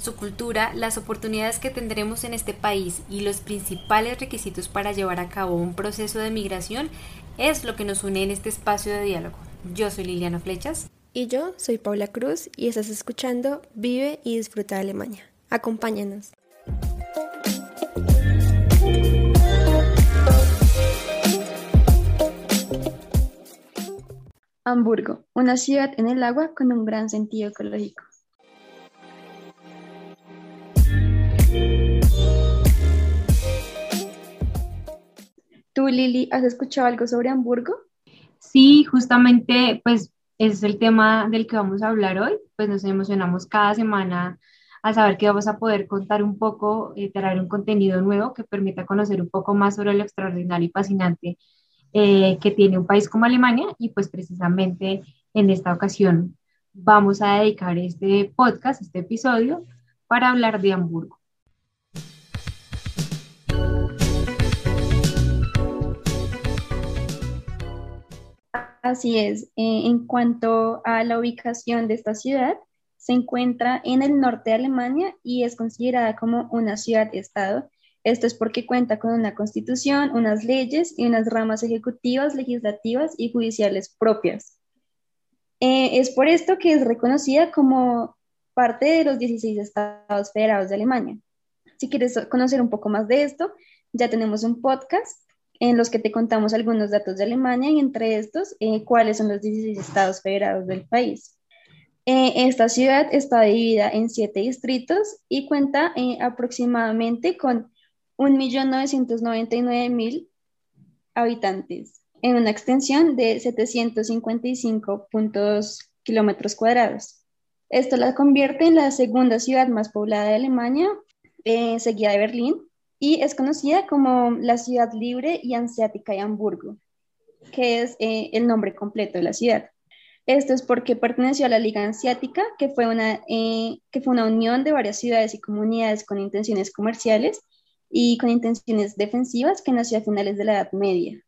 Su cultura, las oportunidades que tendremos en este país y los principales requisitos para llevar a cabo un proceso de migración es lo que nos une en este espacio de diálogo. Yo soy Liliana Flechas. Y yo soy Paula Cruz y estás escuchando Vive y Disfruta de Alemania. Acompáñanos. Hamburgo, una ciudad en el agua con un gran sentido ecológico. ¿Tú, Lili, has escuchado algo sobre Hamburgo? Sí, justamente, pues es el tema del que vamos a hablar hoy. Pues nos emocionamos cada semana a saber que vamos a poder contar un poco, eh, traer un contenido nuevo que permita conocer un poco más sobre lo extraordinario y fascinante eh, que tiene un país como Alemania y pues precisamente en esta ocasión vamos a dedicar este podcast, este episodio, para hablar de Hamburgo. Así es, eh, en cuanto a la ubicación de esta ciudad, se encuentra en el norte de Alemania y es considerada como una ciudad-estado esto es porque cuenta con una constitución, unas leyes y unas ramas ejecutivas, legislativas y judiciales propias. Eh, es por esto que es reconocida como parte de los 16 estados federados de Alemania. Si quieres conocer un poco más de esto, ya tenemos un podcast en los que te contamos algunos datos de Alemania y entre estos, eh, cuáles son los 16 estados federados del país. Eh, esta ciudad está dividida en siete distritos y cuenta aproximadamente con 1.999.000 habitantes en una extensión de 755.2 kilómetros cuadrados. Esto la convierte en la segunda ciudad más poblada de Alemania, eh, seguida de Berlín, y es conocida como la ciudad libre y anseática de Hamburgo, que es eh, el nombre completo de la ciudad. Esto es porque perteneció a la Liga Anseática, que fue, una, eh, que fue una unión de varias ciudades y comunidades con intenciones comerciales y con intenciones defensivas que nació a finales de la Edad Media.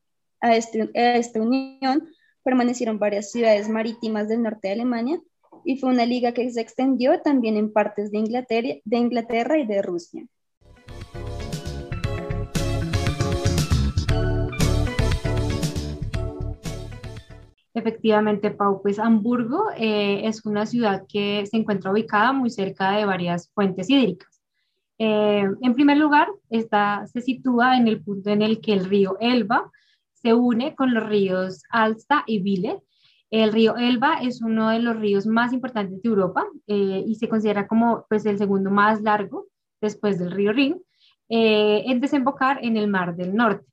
A, este, esta unión permanecieron varias ciudades marítimas del norte de Alemania y fue una liga que se extendió también en partes de Inglaterra y de Rusia. Efectivamente, Pau, pues Hamburgo eh, es una ciudad que se encuentra ubicada muy cerca de varias fuentes hídricas. Eh, en primer lugar, esta se sitúa en el punto en el que el río Elba se une con los ríos Alsta y Vile. El río Elba es uno de los ríos más importantes de Europa eh, y se considera como pues, el segundo más largo después del río Rin, en desembocar en el Mar del Norte.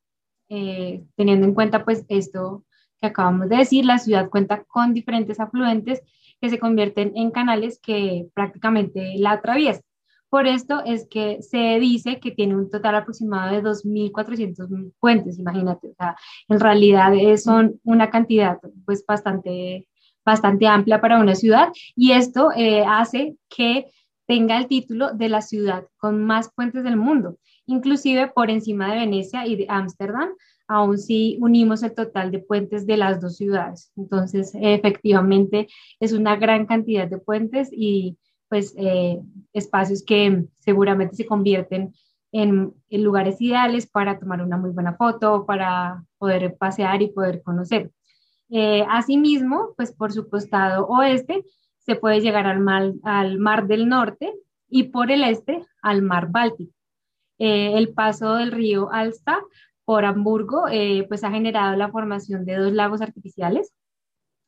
teniendo en cuenta pues esto que acabamos de decir, la ciudad cuenta con diferentes afluentes que se convierten en canales que prácticamente la atraviesan. Por esto es que se dice que tiene un total aproximado de 2.400 puentes, imagínate, o en realidad son una cantidad pues bastante, bastante amplia para una ciudad y esto eh, hace que tenga el título de la ciudad con más puentes del mundo, inclusive por encima de Venecia y de Ámsterdam, aún si unimos el total de puentes de las dos ciudades. Entonces, efectivamente, es una gran cantidad de puentes y pues eh, espacios que seguramente se convierten en, lugares ideales para tomar una muy buena foto, para poder pasear y poder conocer. Eh, asimismo, pues por su costado oeste se puede llegar al mar, al mar del Norte y por el este al mar Báltico. Eh, el paso del río Alsta por Hamburgo pues ha generado la formación de dos lagos artificiales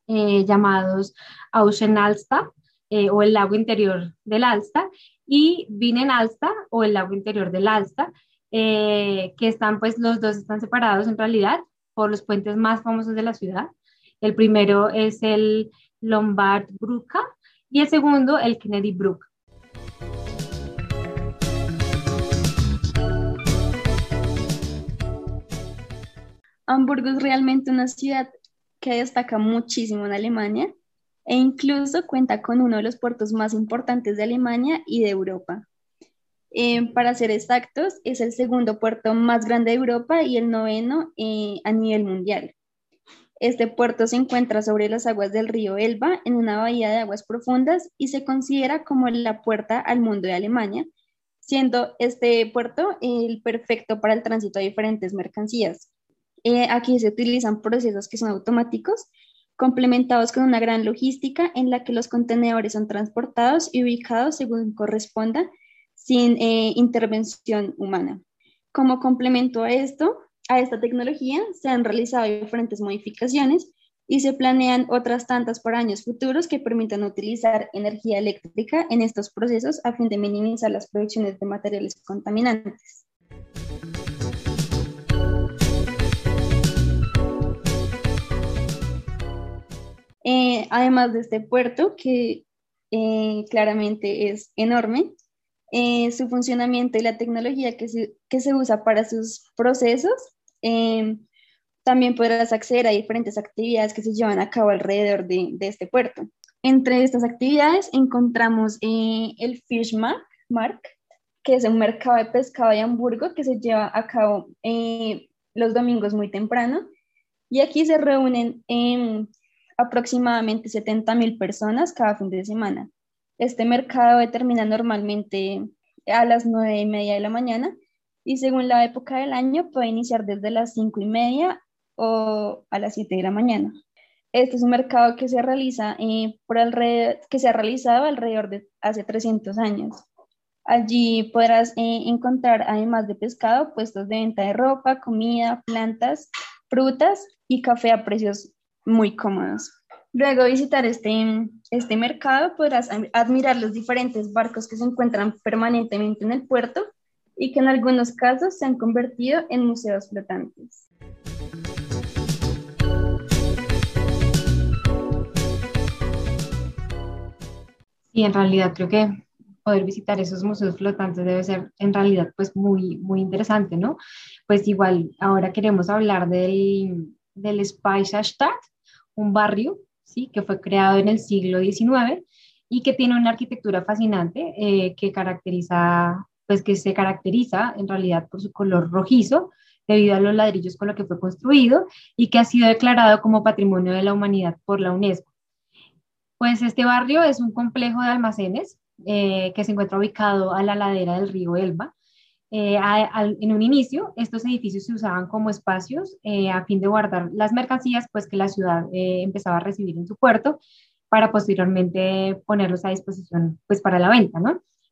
llamados Auschenalsta eh, o el lago interior del Alsta y Vinen Alsta o el lago interior del Alsta, eh, que están pues los dos están separados en realidad por los puentes más famosos de la ciudad. El primero es el Lombard Brücke y el segundo el Kennedy Brook. Hamburgo es realmente una ciudad que destaca muchísimo en Alemania e incluso cuenta con uno de los puertos más importantes de Alemania y de Europa. Eh, para ser exactos, es el segundo puerto más grande de Europa y el noveno eh, a nivel mundial. Este puerto se encuentra sobre las aguas del río Elba, en una bahía de aguas profundas, y se considera como la puerta al mundo de Alemania, siendo este puerto el perfecto para el tránsito de diferentes mercancías. Eh, aquí se utilizan procesos que son automáticos, complementados con una gran logística en la que los contenedores son transportados y ubicados según corresponda sin eh, intervención humana. Como complemento a esto, a esta tecnología, se han realizado diferentes modificaciones y se planean otras tantas por años futuros que permitan utilizar energía eléctrica en estos procesos a fin de minimizar las producciones de materiales contaminantes. Eh, además de este puerto, que eh, claramente es enorme, eh, su funcionamiento y la tecnología que se, que se usa para sus procesos. Eh, también podrás acceder a diferentes actividades que se llevan a cabo alrededor de, de este puerto. Entre estas actividades encontramos eh, el Fish Mark, que es un mercado de pescado de Hamburgo que se lleva a cabo los domingos muy temprano. Y aquí se reúnen aproximadamente 70 mil personas cada fin de semana. Este mercado termina normalmente a las nueve y media de la mañana y según la época del año puede iniciar desde las cinco y media o a las 7 de la mañana. Este es un mercado que se realiza eh, por alrededor, que se ha realizado alrededor de hace 300 años. Allí podrás eh, encontrar, además de pescado, puestos de venta de ropa, comida, plantas, frutas y café a precios muy cómodos. Luego visitar este, este mercado podrás admirar los diferentes barcos que se encuentran permanentemente en el puerto y que en algunos casos se han convertido en museos flotantes. Y en realidad creo que poder visitar esos museos flotantes debe ser en realidad pues muy, muy interesante, ¿no? Pues igual ahora queremos hablar del, del Speicherstadt, un barrio que fue creado en el siglo XIX y que tiene una arquitectura fascinante eh, que caracteriza, pues que se caracteriza en realidad por su color rojizo debido a los ladrillos con los que fue construido y que ha sido declarado como Patrimonio de la Humanidad por la UNESCO. Pues este barrio es un complejo de almacenes eh, que se encuentra ubicado a la ladera del río Elba eh, en un inicio, estos edificios se usaban como espacios eh, a fin de guardar las mercancías pues, que la ciudad eh, empezaba a recibir en su puerto para posteriormente ponerlos a disposición pues, para la venta.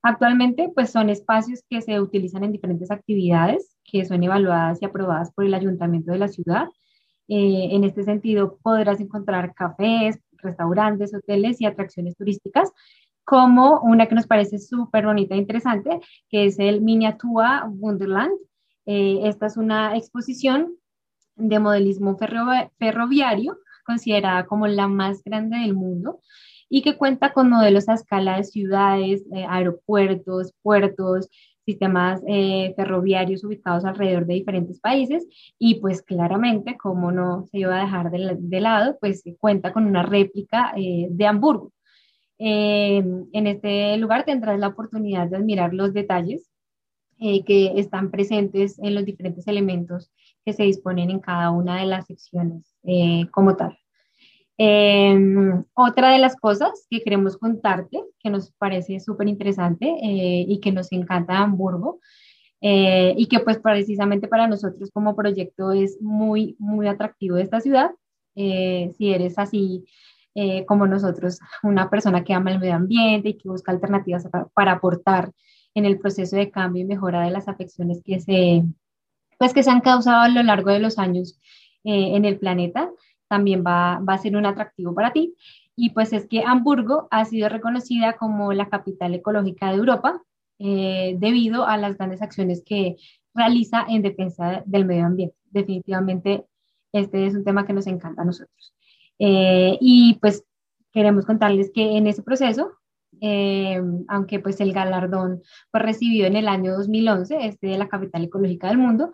Actualmente pues, son espacios que se utilizan en diferentes actividades que son evaluadas y aprobadas por el ayuntamiento de la ciudad. en este sentido, podrás encontrar cafés, restaurantes, hoteles y atracciones turísticas como una que nos parece súper bonita e interesante, que es el Miniatura Wonderland. Eh, esta es una exposición de modelismo ferroviario, considerada como la más grande del mundo, y que cuenta con modelos a escala de ciudades, eh, aeropuertos, puertos, sistemas eh, ferroviarios ubicados alrededor de diferentes países y pues claramente, como no se iba a dejar de, lado, pues cuenta con una réplica de Hamburgo. Eh, en este lugar tendrás la oportunidad de admirar los detalles eh, que están presentes en los diferentes elementos que se disponen en cada una de las secciones eh, como tal. otra de las cosas que queremos contarte, que nos parece súper interesante y que nos encanta de Hamburgo, y que pues precisamente para nosotros como proyecto es muy, muy atractivo de esta ciudad. si eres así eh, como nosotros, una persona que ama el medio ambiente y que busca alternativas para, aportar en el proceso de cambio y mejora de las afecciones que se, pues que se han causado a lo largo de los años eh, en el planeta, también va, va a ser un atractivo para ti. Y pues es que Hamburgo ha sido reconocida como la capital ecológica de Europa eh, debido a las grandes acciones que realiza en defensa del medio ambiente. Definitivamente este es un tema que nos encanta a nosotros. Eh, y pues queremos contarles que en ese proceso, eh, aunque pues el galardón fue recibido en el año 2011, este de la capital ecológica del mundo,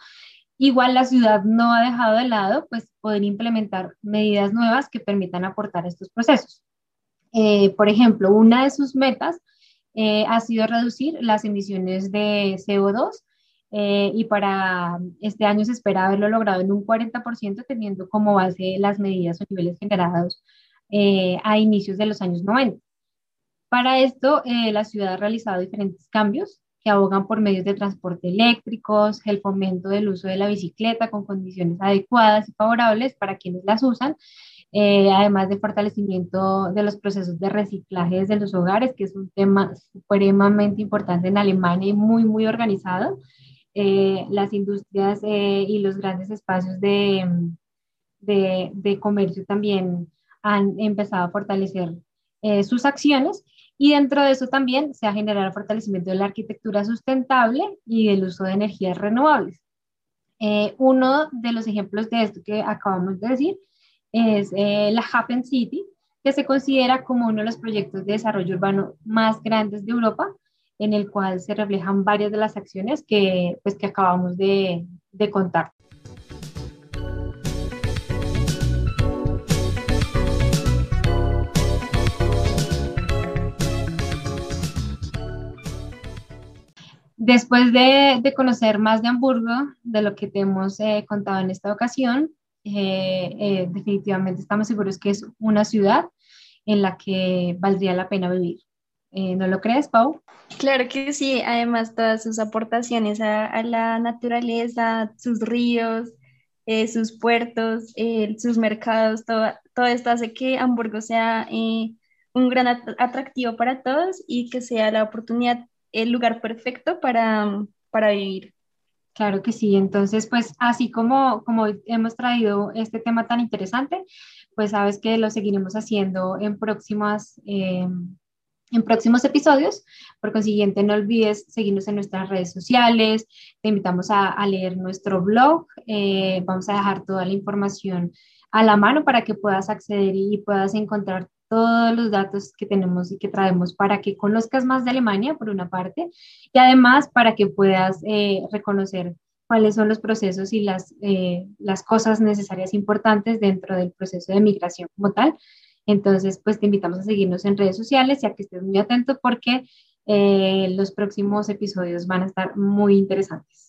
Igual la ciudad no ha dejado de lado, pues poder implementar medidas nuevas que permitan aportar estos procesos. Eh, por ejemplo, una de sus metas eh, ha sido reducir las emisiones de CO2 eh, y para este año se espera haberlo logrado en un 40% teniendo como base las medidas o niveles generados a inicios de los años 90. Para esto, la ciudad ha realizado diferentes cambios que abogan por medios de transporte eléctricos, el fomento del uso de la bicicleta con condiciones adecuadas y favorables para quienes las usan, eh, además de fortalecimiento de los procesos de reciclaje desde los hogares, que es un tema supremamente importante en Alemania y muy, muy organizado. Eh, las industrias eh, y los grandes espacios de, de, de, comercio también han empezado a fortalecer sus acciones y dentro de eso también se ha generado el fortalecimiento de la arquitectura sustentable y del uso de energías renovables. Eh, uno de los ejemplos de esto que acabamos de decir es eh, la Happen City, que se considera como uno de los proyectos de desarrollo urbano más grandes de Europa, en el cual se reflejan varias de las acciones que, pues, que acabamos de, de contar. Después de, conocer más de Hamburgo, de lo que te hemos eh, contado en esta ocasión, eh, eh, definitivamente estamos seguros que es una ciudad en la que valdría la pena vivir. ¿No lo crees, Pau? Claro que sí, además todas sus aportaciones a, la naturaleza, sus ríos, sus puertos, sus mercados, todo, todo esto hace que Hamburgo sea un gran atractivo para todos y que sea la oportunidad el lugar perfecto para, para vivir. Claro que sí, entonces pues así como, como hemos traído este tema tan interesante, pues sabes que lo seguiremos haciendo en próximas... en próximos episodios. Por consiguiente, no olvides seguirnos en nuestras redes sociales. Te invitamos a, leer nuestro blog. Eh, vamos a dejar toda la información a la mano para que puedas acceder y puedas encontrar todos los datos que tenemos y que traemos para que conozcas más de Alemania, por una parte, y además para que puedas eh, reconocer cuáles son los procesos y las, eh, las cosas necesarias importantes dentro del proceso de migración como tal. Entonces, pues te invitamos a seguirnos en redes sociales y a que estés muy atento porque eh, los próximos episodios van a estar muy interesantes.